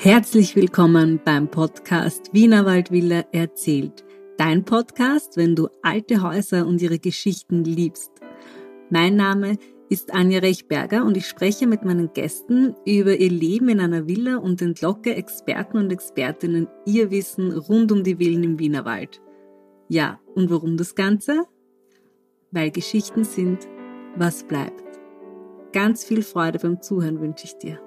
Herzlich willkommen beim Podcast Wienerwald Villa erzählt. Dein Podcast, wenn du alte Häuser und ihre Geschichten liebst. Mein Name ist Anja Rechberger und ich spreche mit meinen Gästen über ihr Leben in einer Villa und entlocke Experten und Expertinnen ihr Wissen rund um die Villen im Wienerwald. Ja, und warum das Ganze? Weil Geschichten sind, was bleibt. Ganz viel Freude beim Zuhören wünsche ich dir.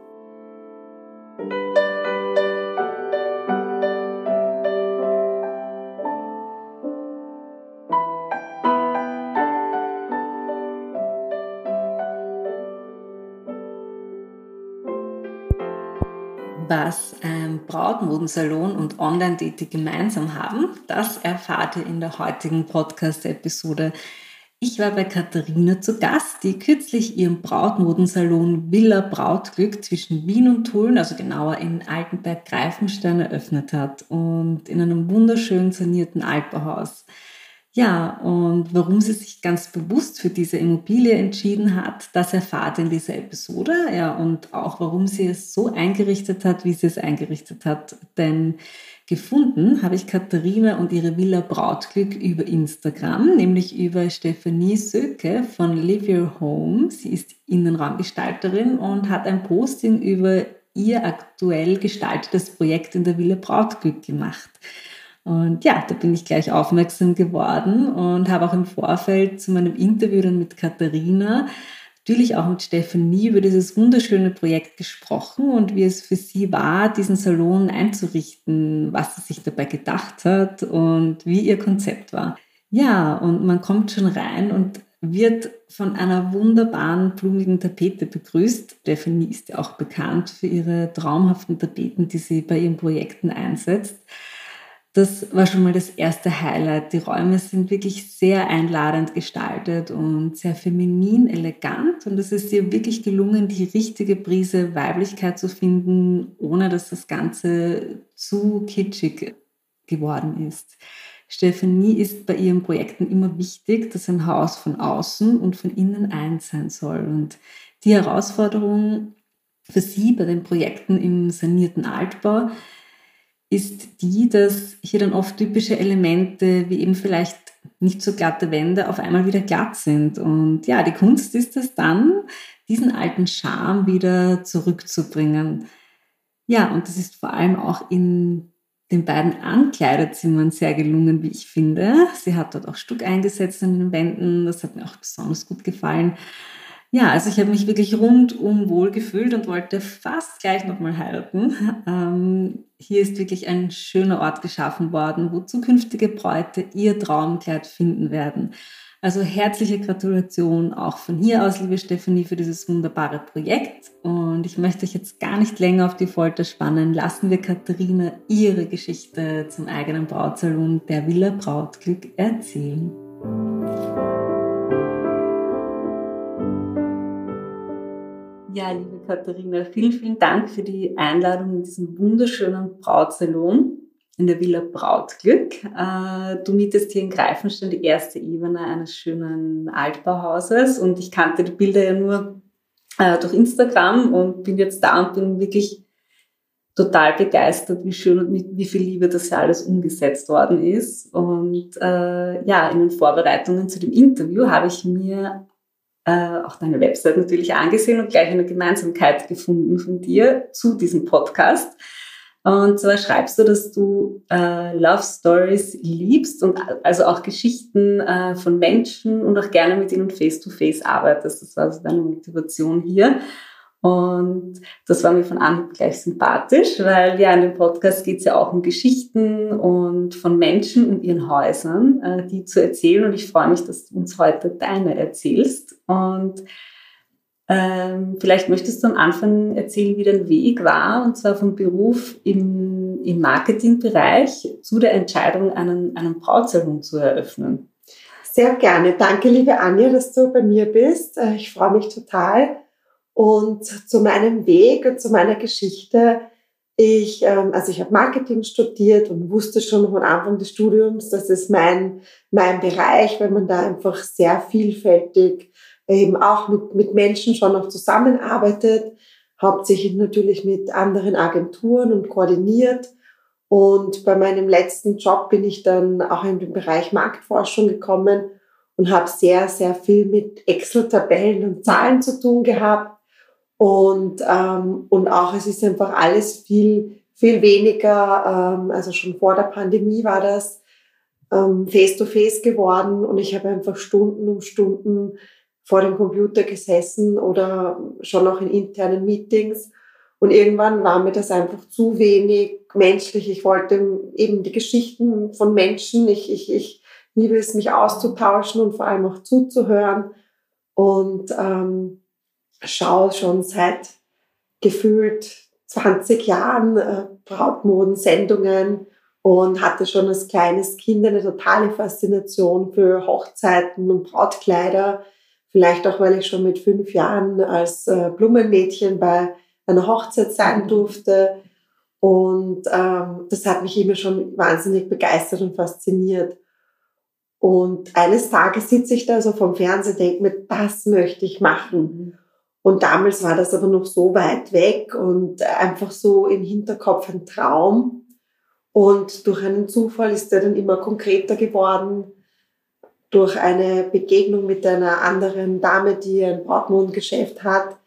Was ein Brautmodensalon und Online-Dating gemeinsam haben, das erfahrt ihr in der heutigen Podcast-Episode. Ich war bei Katharina zu Gast, die kürzlich ihren Brautmodensalon Villa Brautglück zwischen Wien und Tulln, also genauer in Altenberg-Greifenstein, eröffnet hat und in einem wunderschön sanierten Altbauhaus. Ja, und warum sie sich ganz bewusst für diese Immobilie entschieden hat, das erfahrt ihr in dieser Episode. Ja, und auch warum sie es so eingerichtet hat, wie sie es eingerichtet hat. Denn gefunden habe ich Katharina und ihre Villa Brautglück über Instagram, nämlich über Stephanie Söke von Live Your Home. Sie ist Innenraumgestalterin und hat ein Posting über ihr aktuell gestaltetes Projekt in der Villa Brautglück gemacht. Und ja, da bin ich gleich aufmerksam geworden und habe auch im Vorfeld zu meinem Interview dann mit Katharina, natürlich auch mit Stephanie über dieses wunderschöne Projekt gesprochen und wie es für sie war, diesen Salon einzurichten, was sie sich dabei gedacht hat und wie ihr Konzept war. Ja, und man kommt schon rein und wird von einer wunderbaren blumigen Tapete begrüßt. Stephanie ist ja auch bekannt für ihre traumhaften Tapeten, die sie bei ihren Projekten einsetzt. Das war schon mal das erste Highlight. Die Räume sind wirklich sehr einladend gestaltet und sehr feminin, elegant. Und es ist ihr wirklich gelungen, die richtige Prise Weiblichkeit zu finden, ohne dass das Ganze zu kitschig geworden ist. Stephanie ist bei ihren Projekten immer wichtig, dass ein Haus von außen und von innen eins sein soll. Und die Herausforderung für sie bei den Projekten im sanierten Altbau ist die, dass hier dann oft typische Elemente wie eben vielleicht nicht so glatte Wände auf einmal wieder glatt sind. Und ja, die Kunst ist es dann, diesen alten Charme wieder zurückzubringen. Ja, und das ist vor allem auch in den beiden Ankleiderzimmern sehr gelungen, wie ich finde. Sie hat dort auch Stuck eingesetzt an den Wänden. Das hat mir auch besonders gut gefallen. Ja, also ich habe mich wirklich rundum wohl gefühlt und wollte fast gleich nochmal heiraten. Ähm, hier ist wirklich ein schöner Ort geschaffen worden, wo zukünftige Bräute ihr Traumkleid finden werden. Also herzliche Gratulation auch von hier aus, liebe Stefanie, für dieses wunderbare Projekt. Und ich möchte euch jetzt gar nicht länger auf die Folter spannen. Lassen wir Katharina ihre Geschichte zum eigenen Brautsalon der Villa Brautglück erzählen. Ja, liebe Katharina, vielen, vielen Dank für die Einladung in diesem wunderschönen Brautsalon in der Villa Brautglück. Äh, du mietest hier in Greifenstein die erste Ebene eines schönen Altbauhauses und ich kannte die Bilder ja nur äh, durch Instagram und bin jetzt da und bin wirklich total begeistert, wie schön und mit wie viel Liebe das ja alles umgesetzt worden ist. Und äh, ja, in den Vorbereitungen zu dem Interview habe ich mir äh, auch deine Website natürlich angesehen und gleich eine Gemeinsamkeit gefunden von dir zu diesem Podcast. Und zwar schreibst du, dass du äh, Love Stories liebst und also auch Geschichten äh, von Menschen und auch gerne mit ihnen face-to-face -face arbeitest. Das war also deine Motivation hier. Und das war mir von Anfang gleich sympathisch, weil ja in dem Podcast geht es ja auch um Geschichten und von Menschen und ihren Häusern, äh, die zu erzählen. Und ich freue mich, dass du uns heute deine erzählst. Und ähm, vielleicht möchtest du am Anfang erzählen, wie dein Weg war, und zwar vom Beruf im, im Marketingbereich zu der Entscheidung, einen, einen Brautsalon zu eröffnen. Sehr gerne. Danke, liebe Anja, dass du bei mir bist. Äh, ich freue mich total. Und zu meinem Weg und zu meiner Geschichte, ich, ähm, also ich habe Marketing studiert und wusste schon von Anfang des Studiums, das ist mein, mein Bereich, weil man da einfach sehr vielfältig eben auch mit, mit Menschen schon noch zusammenarbeitet. hauptsächlich natürlich mit anderen Agenturen und koordiniert. Und bei meinem letzten Job bin ich dann auch in den Bereich Marktforschung gekommen und habe sehr, sehr viel mit Excel-Tabellen und Zahlen zu tun gehabt. Und, ähm, und auch es ist einfach alles viel, viel weniger, ähm, also schon vor der Pandemie war das ähm, face-to-face -face geworden und ich habe einfach Stunden um Stunden vor dem Computer gesessen oder schon auch in internen Meetings. Und irgendwann war mir das einfach zu wenig menschlich. Ich wollte eben die Geschichten von Menschen. Ich, ich, ich liebe es, mich auszutauschen und vor allem auch zuzuhören. Und ähm, schaue schon seit gefühlt 20 Jahren äh, Brautmodensendungen und hatte schon als kleines Kind eine totale Faszination für Hochzeiten und Brautkleider. Vielleicht auch, weil ich schon mit fünf Jahren als äh, Blumenmädchen bei einer Hochzeit sein durfte. Und ähm, das hat mich immer schon wahnsinnig begeistert und fasziniert. Und eines Tages sitze ich da so vom Fernseher, denke mir, das möchte ich machen. Und damals war das aber noch so weit weg und einfach so im Hinterkopf ein Traum. Und durch einen Zufall ist der dann immer konkreter geworden. Durch eine Begegnung mit einer anderen Dame, die ein Brautmondgeschäft hat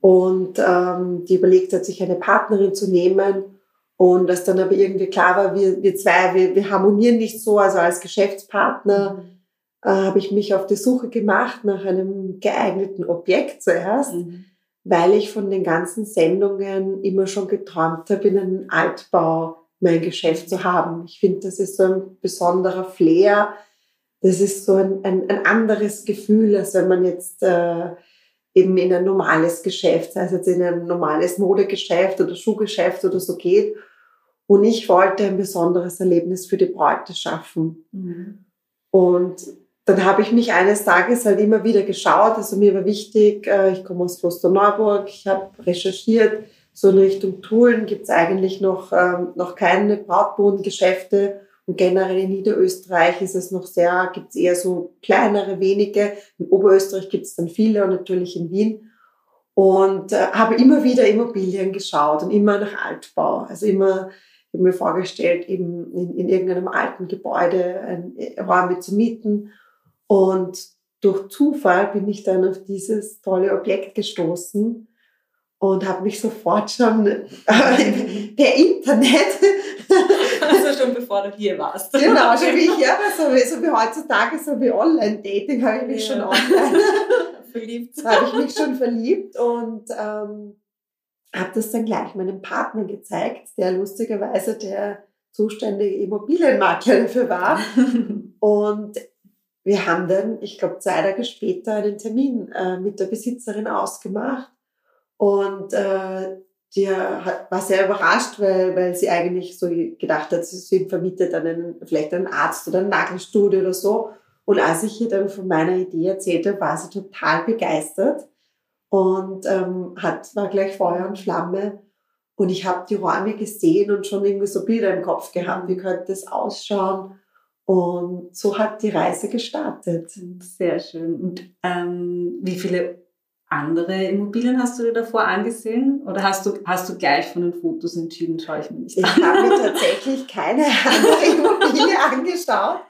und ähm, die überlegt hat, sich eine Partnerin zu nehmen. Und dass dann aber irgendwie klar war, wir, wir zwei, wir, wir harmonieren nicht so, also als Geschäftspartner mhm. Äh, habe ich mich auf die Suche gemacht nach einem geeigneten Objekt zuerst, mhm. weil ich von den ganzen Sendungen immer schon geträumt habe, in einem Altbau mein Geschäft zu haben. Ich finde, das ist so ein besonderer Flair. Das ist so ein, ein, ein anderes Gefühl, als wenn man jetzt äh, eben in ein normales Geschäft, sei es jetzt in ein normales Modegeschäft oder Schuhgeschäft oder so geht. Und ich wollte ein besonderes Erlebnis für die Bräute schaffen. Mhm. Und dann habe ich mich eines Tages halt immer wieder geschaut. Also mir war wichtig, äh, ich komme aus Klosterneuburg, ich habe recherchiert, so in Richtung Tulln gibt es eigentlich noch, ähm, noch keine Brautbodengeschäfte. Und generell in Niederösterreich ist es noch sehr, gibt es eher so kleinere, wenige. In Oberösterreich gibt es dann viele und natürlich in Wien. Und äh, habe immer wieder Immobilien geschaut und immer nach Altbau. Also immer ich mir vorgestellt, eben in, in irgendeinem alten Gebäude ein Räume zu mieten. Und durch Zufall bin ich dann auf dieses tolle Objekt gestoßen und habe mich sofort schon äh, per Internet also schon bevor du hier warst. Genau, schon wie ich hier war, so wie, so wie heutzutage, so wie Online-Dating, habe ich mich ja. schon online verliebt. habe ich mich schon verliebt und ähm, habe das dann gleich meinem Partner gezeigt, der lustigerweise der zuständige Immobilienmakler dafür war. und wir haben dann, ich glaube, zwei Tage später einen Termin äh, mit der Besitzerin ausgemacht. Und äh, die war sehr überrascht, weil, weil sie eigentlich so gedacht hat, sie vermietet einen, vielleicht einen Arzt oder ein Nagelstudio oder so. Und als ich ihr dann von meiner Idee erzählte, war sie total begeistert und ähm, hat, war gleich Feuer und Flamme. Und ich habe die Räume gesehen und schon irgendwie so Bilder im Kopf gehabt, wie könnte das ausschauen. Und so hat die Reise gestartet. Sehr schön. Und ähm, wie viele andere Immobilien hast du dir davor angesehen? Oder hast du, hast du gleich von den Fotos entschieden, schaue ich mir nicht an? Ich habe mir tatsächlich keine andere Immobilie angeschaut.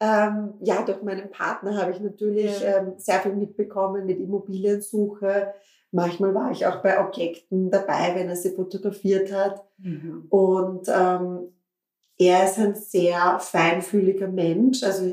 Ähm, ja, durch meinen Partner habe ich natürlich ja. ähm, sehr viel mitbekommen mit Immobiliensuche. Manchmal war ich auch bei Objekten dabei, wenn er sie fotografiert hat. Mhm. Und ähm, er ist ein sehr feinfühliger Mensch. Also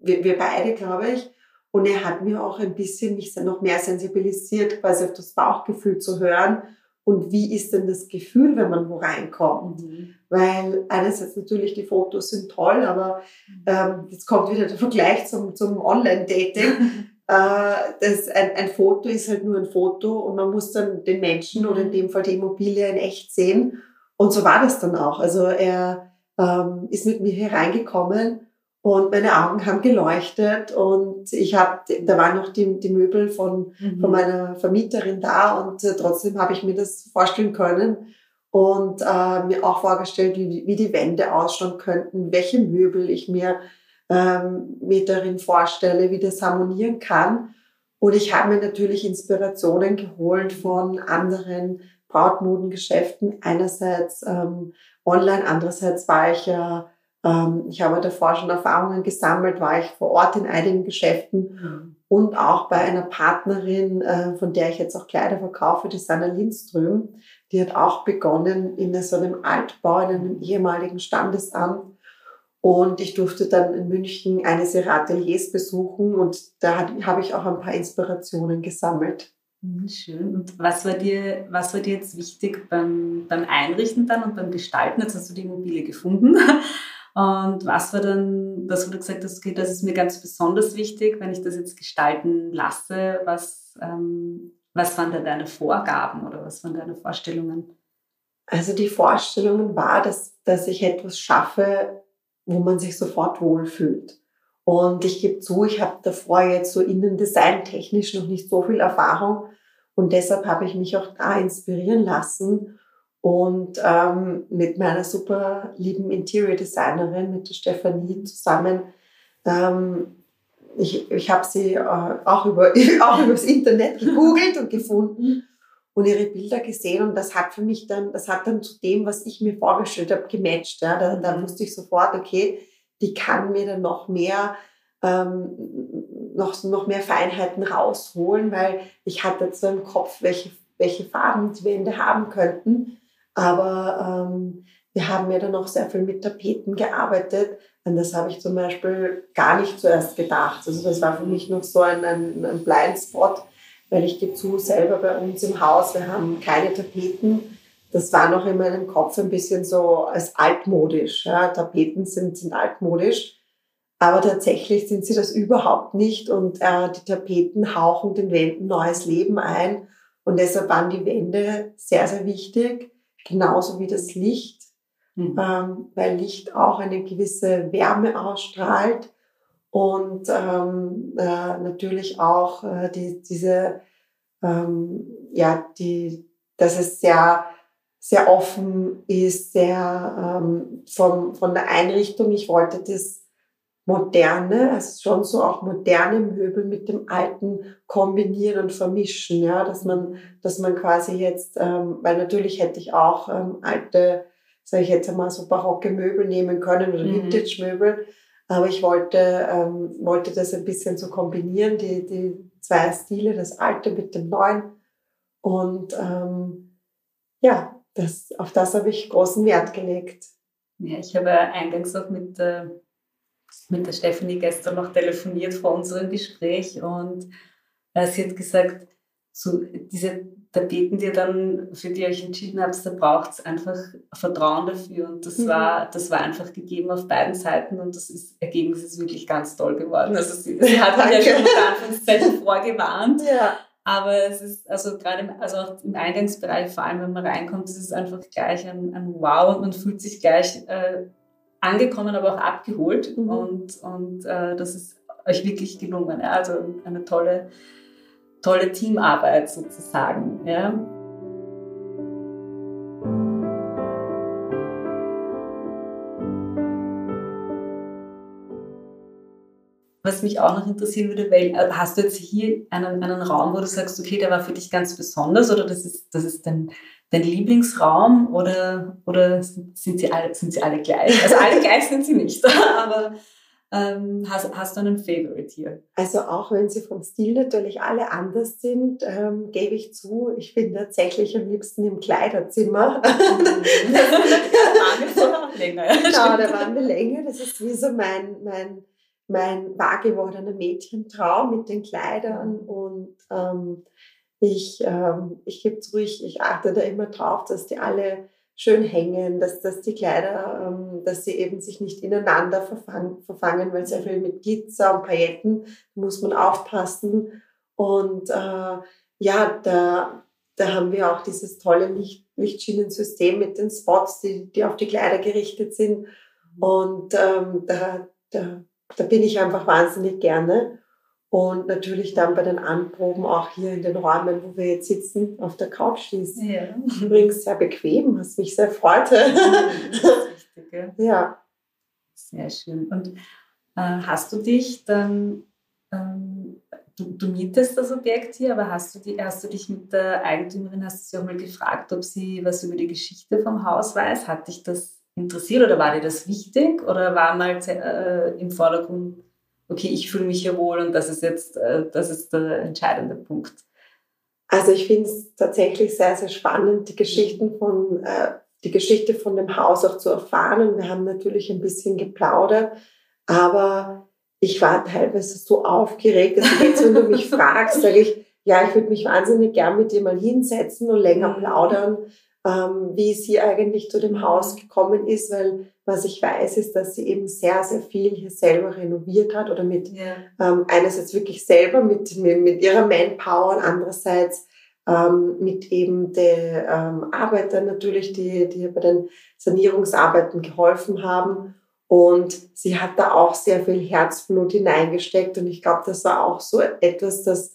wir, wir beide, glaube ich. Und er hat mir auch ein bisschen mich noch mehr sensibilisiert, quasi auf das Bauchgefühl zu hören. Und wie ist denn das Gefühl, wenn man wo reinkommt? Mhm. Weil einerseits natürlich die Fotos sind toll, aber ähm, jetzt kommt wieder der Vergleich zum, zum Online-Dating. äh, das, ein, ein Foto ist halt nur ein Foto und man muss dann den Menschen oder in mhm. dem Fall die Immobilie in echt sehen. Und so war das dann auch. Also er ähm, ist mit mir hier reingekommen und meine Augen haben geleuchtet und ich habe, da waren noch die, die Möbel von, mhm. von meiner Vermieterin da und äh, trotzdem habe ich mir das vorstellen können und äh, mir auch vorgestellt, wie, wie die Wände ausschauen könnten, welche Möbel ich mir ähm, mir darin vorstelle, wie das harmonieren kann. Und ich habe mir natürlich Inspirationen geholt von anderen Brautmodengeschäften. Einerseits ähm, online, andererseits war ich ja, ähm, ich habe davor schon Erfahrungen gesammelt, war ich vor Ort in einigen Geschäften mhm. und auch bei einer Partnerin, äh, von der ich jetzt auch Kleider verkaufe, die Sanna Lindström. Die hat auch begonnen in so einem Altbau, in einem ehemaligen Standesamt und ich durfte dann in München eines ihrer Ateliers besuchen und da habe ich auch ein paar Inspirationen gesammelt. Mhm, schön. Und was war dir, was war dir jetzt wichtig beim, beim Einrichten dann und beim Gestalten? Jetzt hast du die Immobilie gefunden. Und was war dann, das, wo du gesagt okay, das ist mir ganz besonders wichtig, wenn ich das jetzt gestalten lasse? Was, ähm, was waren da deine Vorgaben oder was waren deine Vorstellungen? Also die Vorstellungen war, dass, dass ich etwas schaffe, wo man sich sofort wohlfühlt. Und ich gebe zu, ich habe davor jetzt so Innendesign technisch noch nicht so viel Erfahrung und deshalb habe ich mich auch da inspirieren lassen und ähm, mit meiner super lieben Interior Designerin, mit der Stefanie zusammen, ähm, ich, ich habe sie äh, auch, über, auch übers Internet gegoogelt und gefunden und ihre Bilder gesehen und das hat für mich dann, das hat dann zu dem, was ich mir vorgestellt habe, gematcht. Ja. Da, da mhm. wusste ich sofort, okay, die kann mir dann noch mehr, ähm, noch, noch mehr Feinheiten rausholen, weil ich hatte zwar im Kopf, welche, welche Farben die Wände haben könnten, aber ähm, wir haben ja dann auch sehr viel mit Tapeten gearbeitet. An das habe ich zum Beispiel gar nicht zuerst gedacht. Also das war für mich noch so ein, ein, ein Blindspot weil ich gebe zu, selber bei uns im Haus, wir haben keine Tapeten. Das war noch in meinem Kopf ein bisschen so als altmodisch. Ja. Tapeten sind, sind altmodisch, aber tatsächlich sind sie das überhaupt nicht und äh, die Tapeten hauchen den Wänden neues Leben ein und deshalb waren die Wände sehr, sehr wichtig, genauso wie das Licht, mhm. ähm, weil Licht auch eine gewisse Wärme ausstrahlt und ähm, äh, natürlich auch äh, die, diese, ähm, ja, die, dass es sehr, sehr offen ist, sehr ähm, von, von der Einrichtung. Ich wollte das moderne, also schon so auch moderne Möbel mit dem alten kombinieren und vermischen, ja, dass man, dass man quasi jetzt, ähm, weil natürlich hätte ich auch ähm, alte, sage ich jetzt einmal so barocke Möbel nehmen können oder mhm. Vintage-Möbel, aber ich wollte, ähm, wollte das ein bisschen so kombinieren, die, die zwei Stile, das alte mit dem neuen. Und ähm, ja, das, auf das habe ich großen Wert gelegt. Ja, ich habe eingangs auch mit, äh, mit der Stephanie gestern noch telefoniert vor unserem Gespräch und äh, sie hat gesagt, so diese Tapeten, die ihr dann für die ihr euch entschieden habt, da braucht es einfach Vertrauen dafür. Und das mhm. war, das war einfach gegeben auf beiden Seiten und das ist, Ergebnis ist wirklich ganz toll geworden. Also sie, sie hat mich ja schon Anführungszeichen vorgewarnt. Ja. Aber es ist also gerade im, also auch im Eingangsbereich, vor allem wenn man reinkommt, ist es einfach gleich ein, ein Wow und man fühlt sich gleich äh, angekommen, aber auch abgeholt. Mhm. Und, und äh, das ist euch wirklich gelungen. Ja? Also eine tolle tolle Teamarbeit sozusagen. Ja. Was mich auch noch interessieren würde, weil äh, hast du jetzt hier einen, einen Raum, wo du sagst, okay, der war für dich ganz besonders oder das ist, das ist dein, dein Lieblingsraum oder, oder sind, sie alle, sind sie alle gleich? Also alle gleich sind sie nicht, aber ähm, hast, hast, du einen Favorite hier? Also auch wenn sie vom Stil natürlich alle anders sind, ähm, gebe ich zu, ich bin tatsächlich am liebsten im Kleiderzimmer. länger. Genau, da waren wir länger. Das ist wie so mein, mein, mein wahr gewordener Mädchentraum mit den Kleidern und ähm, ich, ähm, ich gebe zu, ich, ich achte da immer drauf, dass die alle schön hängen, dass, dass die Kleider, ähm, dass sie eben sich nicht ineinander verfangen, verfangen weil sehr viel mit Glitzer und Pailletten muss man aufpassen. Und äh, ja, da, da haben wir auch dieses tolle Licht, Lichtschienensystem mit den Spots, die, die auf die Kleider gerichtet sind. Und ähm, da, da, da bin ich einfach wahnsinnig gerne. Und natürlich dann bei den Anproben auch hier in den Räumen, wo wir jetzt sitzen, auf der Couch. Ist ja. übrigens sehr bequem, was mich sehr freute. Richtig, ja. Sehr schön. Und äh, hast du dich dann ähm, du, du, mietest das Objekt hier, aber hast du, die, hast du dich mit der Eigentümerin, hast du sie auch mal gefragt, ob sie was über die Geschichte vom Haus weiß? Hat dich das interessiert oder war dir das wichtig oder war mal äh, im Vordergrund, okay, ich fühle mich hier wohl und das ist jetzt, äh, das ist der entscheidende Punkt? Also ich finde es tatsächlich sehr, sehr spannend, die Geschichten von, äh, die Geschichte von dem Haus auch zu erfahren. Und wir haben natürlich ein bisschen geplaudert, aber ich war teilweise so aufgeregt, dass jetzt, wenn du mich fragst, sage ich, ja, ich würde mich wahnsinnig gern mit dir mal hinsetzen und länger plaudern, ähm, wie sie eigentlich zu dem Haus gekommen ist, weil was ich weiß, ist, dass sie eben sehr, sehr viel hier selber renoviert hat oder mit ja. ähm, einerseits wirklich selber mit, mit, mit ihrer Manpower und andererseits ähm, mit eben den ähm, Arbeitern natürlich, die, die bei den Sanierungsarbeiten geholfen haben. Und sie hat da auch sehr viel Herzblut hineingesteckt. Und ich glaube, das war auch so etwas, dass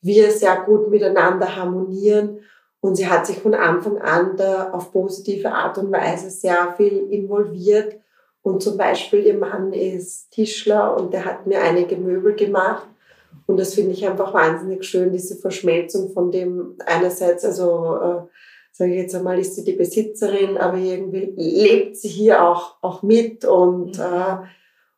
wir sehr gut miteinander harmonieren und sie hat sich von Anfang an da auf positive Art und Weise sehr viel involviert. Und zum Beispiel ihr Mann ist Tischler und der hat mir einige Möbel gemacht. Und das finde ich einfach wahnsinnig schön, diese Verschmelzung von dem einerseits, also äh, sage ich jetzt einmal, ist sie die Besitzerin, aber irgendwie lebt sie hier auch, auch mit und mhm. äh,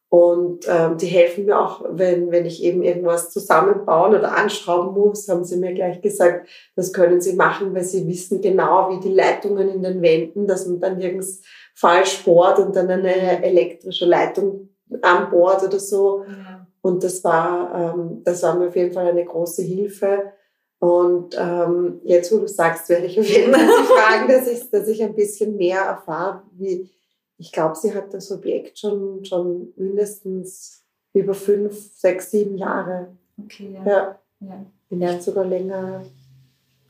und ähm, die helfen mir auch, wenn, wenn ich eben irgendwas zusammenbauen oder anschrauben muss, haben sie mir gleich gesagt, das können sie machen, weil sie wissen genau, wie die Leitungen in den Wänden, dass man dann nirgends falsch bohrt und dann eine elektrische Leitung anbohrt oder so. Ja. Und das war, ähm, das war mir auf jeden Fall eine große Hilfe. Und ähm, jetzt, wo du sagst, werde ich auf jeden Fall fragen, dass ich, dass ich ein bisschen mehr erfahre, wie, ich glaube, sie hat das Objekt schon, schon mindestens über fünf, sechs, sieben Jahre. Okay, ja. ja. ja. Vielleicht sogar länger.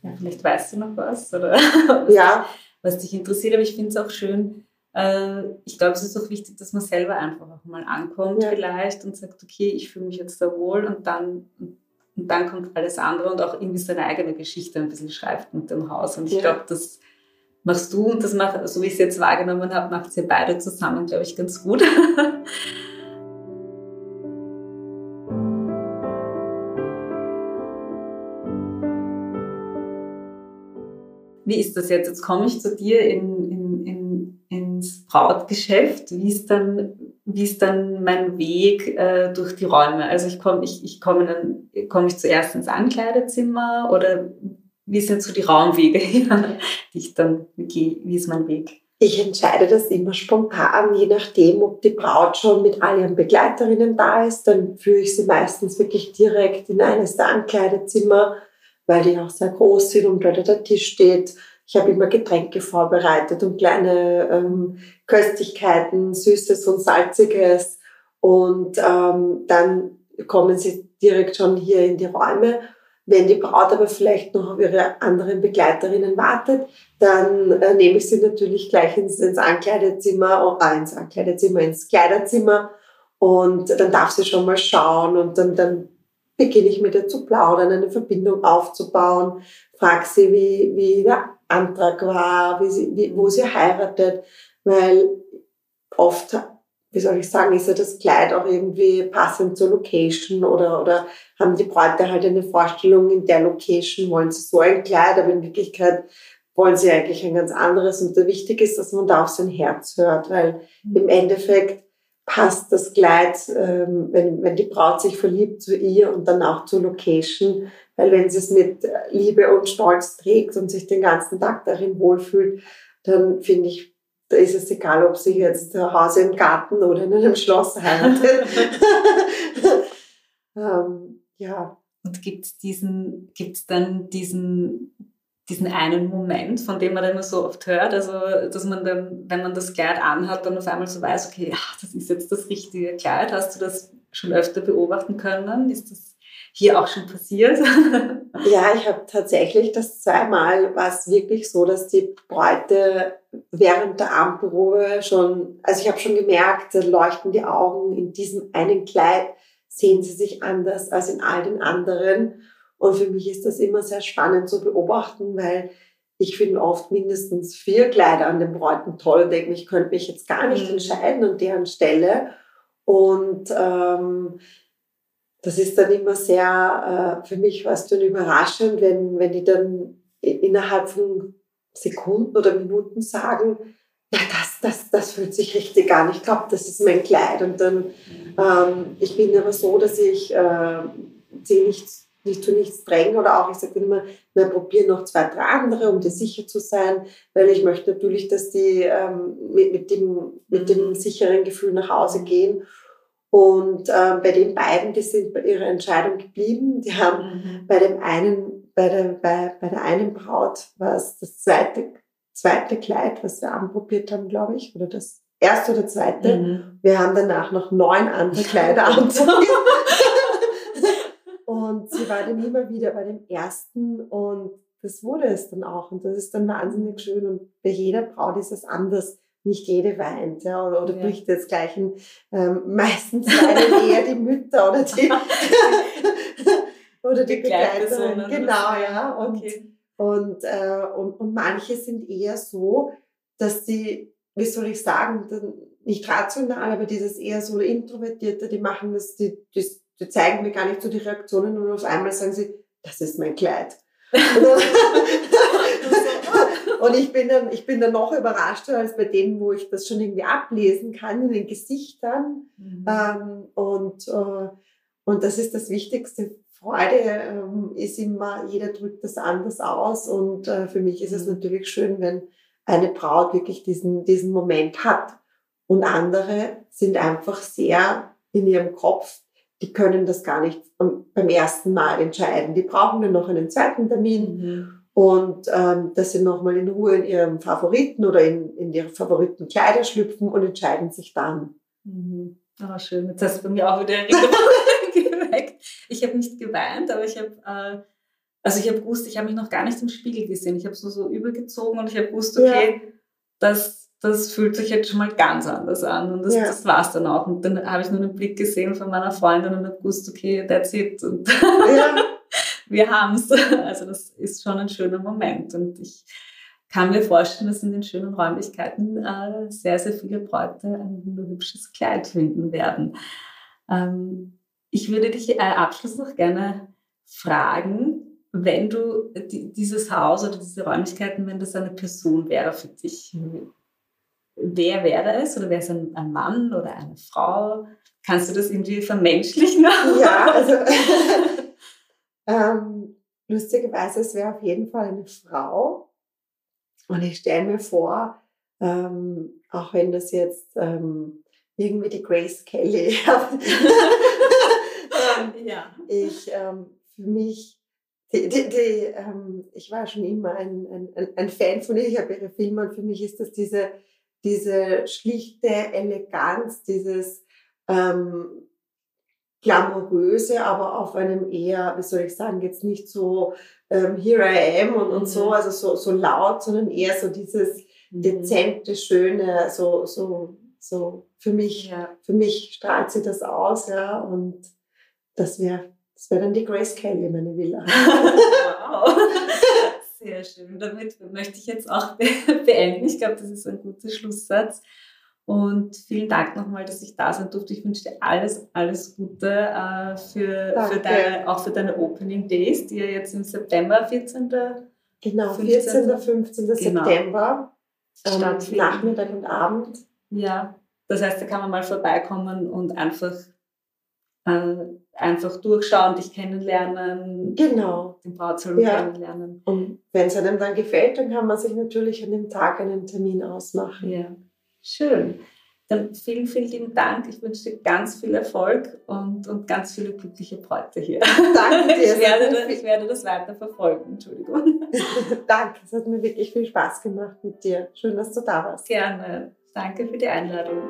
Ja, vielleicht weißt du noch was, oder? was ja. Dich, was dich interessiert, aber ich finde es auch schön. Äh, ich glaube, es ist auch wichtig, dass man selber einfach auch mal ankommt, ja. vielleicht, und sagt, okay, ich fühle mich jetzt da wohl, und dann, und dann kommt alles andere und auch irgendwie seine eigene Geschichte ein bisschen schreibt mit dem Haus. Und ich ja. glaube, das machst du und das macht, so wie ich es jetzt wahrgenommen habe, macht ihr beide zusammen, glaube ich, ganz gut. Wie ist das jetzt? Jetzt komme ich zu dir in, in, in, ins Brautgeschäft. Wie ist dann, wie ist dann mein Weg äh, durch die Räume? Also ich komme ich, ich komme dann komme ich zuerst ins Ankleidezimmer oder wie sind so die Raumwege, die ich dann gehe? Wie ist mein Weg? Ich entscheide das immer spontan, je nachdem, ob die Braut schon mit all ihren Begleiterinnen da ist. Dann führe ich sie meistens wirklich direkt in eines der Ankleidezimmer, weil die auch sehr groß sind und dort der Tisch steht. Ich habe immer Getränke vorbereitet und kleine ähm, Köstlichkeiten, Süßes und Salziges. Und ähm, dann kommen sie direkt schon hier in die Räume wenn die Braut aber vielleicht noch auf ihre anderen Begleiterinnen wartet, dann äh, nehme ich sie natürlich gleich ins, ins Ankleidezimmer, äh, ins Ankleidezimmer, ins Kleiderzimmer. Und dann darf sie schon mal schauen und dann, dann beginne ich mit ihr zu plaudern, eine Verbindung aufzubauen, frage sie, wie, wie der Antrag war, wie sie, wie, wo sie heiratet, weil oft wie soll ich sagen, ist ja das Kleid auch irgendwie passend zur Location oder, oder haben die Bräute halt eine Vorstellung in der Location, wollen sie so ein Kleid, aber in Wirklichkeit wollen sie eigentlich ein ganz anderes. Und der wichtig ist, dass man da auf sein Herz hört, weil mhm. im Endeffekt passt das Kleid, ähm, wenn, wenn die Braut sich verliebt zu ihr und dann auch zur Location, weil wenn sie es mit Liebe und Stolz trägt und sich den ganzen Tag darin wohlfühlt, dann finde ich, da ist es egal, ob sie jetzt zu Hause im Garten oder in einem Schloss heiratet. ähm, ja. Und gibt es diesen, gibt's dann diesen, diesen einen Moment, von dem man dann immer so oft hört, also dass man dann, wenn man das Kleid anhat, dann auf einmal so weiß, okay, ach, das ist jetzt das richtige Kleid. Hast du das schon öfter beobachten können? Ist das hier auch schon passiert? ja, ich habe tatsächlich das zweimal war es wirklich so, dass die Bräute während der Abendprobe schon, also ich habe schon gemerkt, leuchten die Augen in diesem einen Kleid, sehen sie sich anders als in all den anderen. Und für mich ist das immer sehr spannend zu beobachten, weil ich finde oft mindestens vier Kleider an den Bräuten toll und denke, ich könnte mich jetzt gar nicht mhm. entscheiden an deren Stelle. Und ähm, das ist dann immer sehr, äh, für mich war es dann überraschend, wenn, wenn die dann innerhalb von Sekunden oder Minuten sagen, ja, das, das, das fühlt sich richtig an. Ich glaube, das ist mein Kleid. Und dann, ähm, ich bin aber so, dass ich äh, sie nicht, nicht zu nichts dränge oder auch, ich sage immer, wir probieren noch zwei, drei andere, um dir sicher zu sein, weil ich möchte natürlich, dass die ähm, mit, mit, dem, mit dem sicheren Gefühl nach Hause gehen. Und äh, bei den beiden, die sind bei ihrer Entscheidung geblieben. Die haben mhm. bei dem einen, bei der, bei, bei der einen Braut war es das zweite, zweite Kleid, was wir anprobiert haben, glaube ich, oder das erste oder zweite. Mhm. Wir haben danach noch neun andere Kleider anprobiert. und sie war dann immer wieder bei dem ersten und das wurde es dann auch. Und das ist dann wahnsinnig schön. Und bei jeder Braut ist es anders nicht jede weint, ja, oder, oder ja. bricht jetzt gleich ein, ähm, meistens weinen eher die Mütter oder die, oder die, die Begleiterin. Genau, ja. Und, okay. und, äh, und, und manche sind eher so, dass die, wie soll ich sagen, nicht rational, aber dieses eher so introvertierte, die machen das, die, die, die zeigen mir gar nicht so die Reaktionen und auf einmal sagen sie, das ist mein Kleid. Und ich bin dann, ich bin dann noch überraschter als bei denen, wo ich das schon irgendwie ablesen kann in den Gesichtern. Mhm. Ähm, und, äh, und das ist das Wichtigste. Freude ähm, ist immer, jeder drückt das anders aus. Und äh, für mich ist es mhm. natürlich schön, wenn eine Braut wirklich diesen, diesen Moment hat. Und andere sind einfach sehr in ihrem Kopf die können das gar nicht beim ersten Mal entscheiden. Die brauchen dann noch einen zweiten Termin. Mhm. Und ähm, dass sie nochmal in Ruhe in ihrem Favoriten oder in, in ihre Favoriten Kleider schlüpfen und entscheiden sich dann. Mhm. Oh, schön. Jetzt hast du bei mir auch wieder geweckt. Ich habe nicht geweint, aber ich habe, äh, also ich habe gewusst, ich habe mich noch gar nicht im Spiegel gesehen. Ich habe so, so übergezogen und ich habe gewusst, okay, ja. das, das fühlt sich jetzt schon mal ganz anders an. Und das, ja. das war es dann auch. Und dann habe ich nur einen Blick gesehen von meiner Freundin und habe gewusst, okay, that's it. Und ja. wir haben es. Also das ist schon ein schöner Moment. Und ich kann mir vorstellen, dass in den schönen Räumlichkeiten äh, sehr, sehr viele Bräute ein wunderhübsches Kleid finden werden. Ähm, ich würde dich äh, abschließend noch gerne fragen, wenn du die, dieses Haus oder diese Räumlichkeiten, wenn das eine Person wäre für dich, wer wäre es? Oder wäre es ein, ein Mann oder eine Frau? Kannst du das irgendwie vermenschlichen? Ja, also Ähm, lustigerweise, es wäre auf jeden Fall eine Frau. Und ich stelle mir vor, ähm, auch wenn das jetzt ähm, irgendwie die Grace Kelly ja. ich ähm, für mich die, die, die, ähm, ich war schon immer ein, ein, ein Fan von ihr, ich habe ihre Filme und für mich ist das diese, diese schlichte Eleganz, dieses ähm, glamouröse, aber auf einem eher, wie soll ich sagen, jetzt nicht so ähm, Here I am und, und so, mhm. also so, so laut, sondern eher so dieses mhm. dezente, schöne, so, so, so für mich, ja. für mich strahlt sie das aus, ja, und das wäre das wäre dann die Grace Kelly, meine Villa. wow. Sehr schön. Damit möchte ich jetzt auch beenden. Ich glaube, das ist ein guter Schlusssatz. Und vielen Dank nochmal, dass ich da sein durfte. Ich wünsche dir alles, alles Gute äh, für, für deine, auch für deine Opening Days, die ja jetzt im September, 14. Genau, 14. 15. 15. Genau. September. Ähm, Nachmittag und Abend. Ja, das heißt, da kann man mal vorbeikommen und einfach, äh, einfach durchschauen, dich kennenlernen. Genau. Den Brautsalon ja. kennenlernen. Und wenn es einem dann gefällt, dann kann man sich natürlich an dem Tag einen Termin ausmachen. Ja. Schön. Dann vielen, vielen lieben Dank. Ich wünsche dir ganz viel Erfolg und, und ganz viele glückliche Bräute hier. Danke dir. Ich werde, ich werde das weiter verfolgen. Entschuldigung. Danke, es hat mir wirklich viel Spaß gemacht mit dir. Schön, dass du da warst. Gerne. Danke für die Einladung.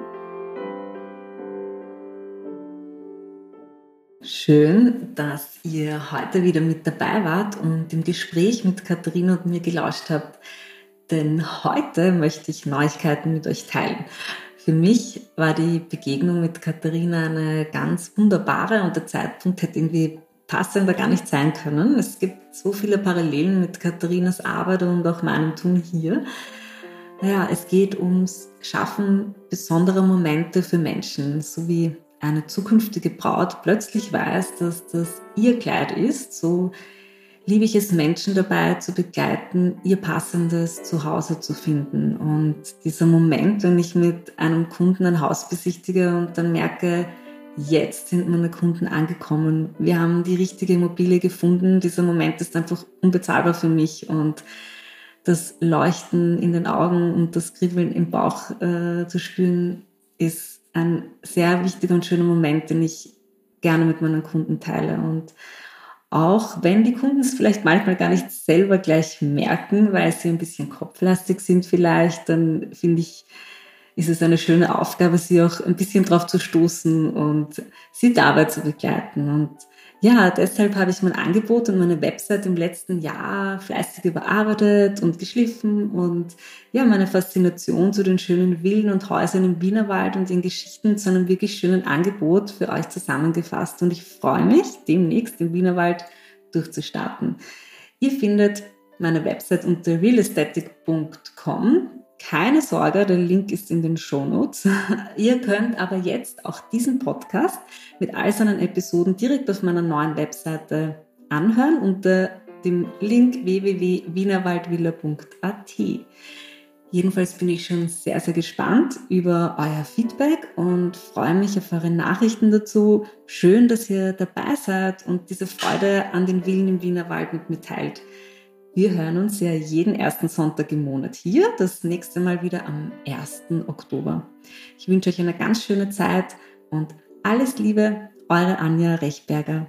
Schön, dass ihr heute wieder mit dabei wart und im Gespräch mit Katharina und mir gelauscht habt denn heute möchte ich Neuigkeiten mit euch teilen. Für mich war die Begegnung mit Katharina eine ganz wunderbare und der Zeitpunkt hätte irgendwie passender gar nicht sein können. Es gibt so viele Parallelen mit Katharinas Arbeit und auch meinem Tun hier. Naja, es geht ums Schaffen besonderer Momente für Menschen, so wie eine zukünftige Braut plötzlich weiß, dass das ihr Kleid ist, so liebe ich es, Menschen dabei zu begleiten, ihr passendes Zuhause zu finden. Und dieser Moment, wenn ich mit einem Kunden ein Haus besichtige und dann merke, jetzt sind meine Kunden angekommen, wir haben die richtige Immobilie gefunden, dieser Moment ist einfach unbezahlbar für mich und das Leuchten in den Augen und das Kribbeln im Bauch äh, zu spüren, ist ein sehr wichtiger und schöner Moment, den ich gerne mit meinen Kunden teile. Und auch wenn die Kunden es vielleicht manchmal gar nicht selber gleich merken, weil sie ein bisschen kopflastig sind vielleicht, dann finde ich, ist es eine schöne Aufgabe, sie auch ein bisschen drauf zu stoßen und sie dabei zu begleiten. Und ja, deshalb habe ich mein Angebot und meine Website im letzten Jahr fleißig überarbeitet und geschliffen und ja, meine Faszination zu den schönen Villen und Häusern im Wienerwald und den Geschichten zu einem wirklich schönen Angebot für euch zusammengefasst. Und ich freue mich, demnächst im Wienerwald durchzustarten. Ihr findet meine Website unter realesthetic.com. Keine Sorge, der Link ist in den Shownotes. Ihr könnt aber jetzt auch diesen Podcast mit all seinen Episoden direkt auf meiner neuen Webseite anhören unter dem Link www.wienerwaldvilla.at. Jedenfalls bin ich schon sehr, sehr gespannt über euer Feedback und freue mich auf eure Nachrichten dazu. Schön, dass ihr dabei seid und diese Freude an den Villen im Wienerwald mit mir teilt. Wir hören uns ja jeden ersten Sonntag im Monat hier, das nächste Mal wieder am 1. Oktober. Ich wünsche euch eine ganz schöne Zeit und alles Liebe, eure Anja Rechberger.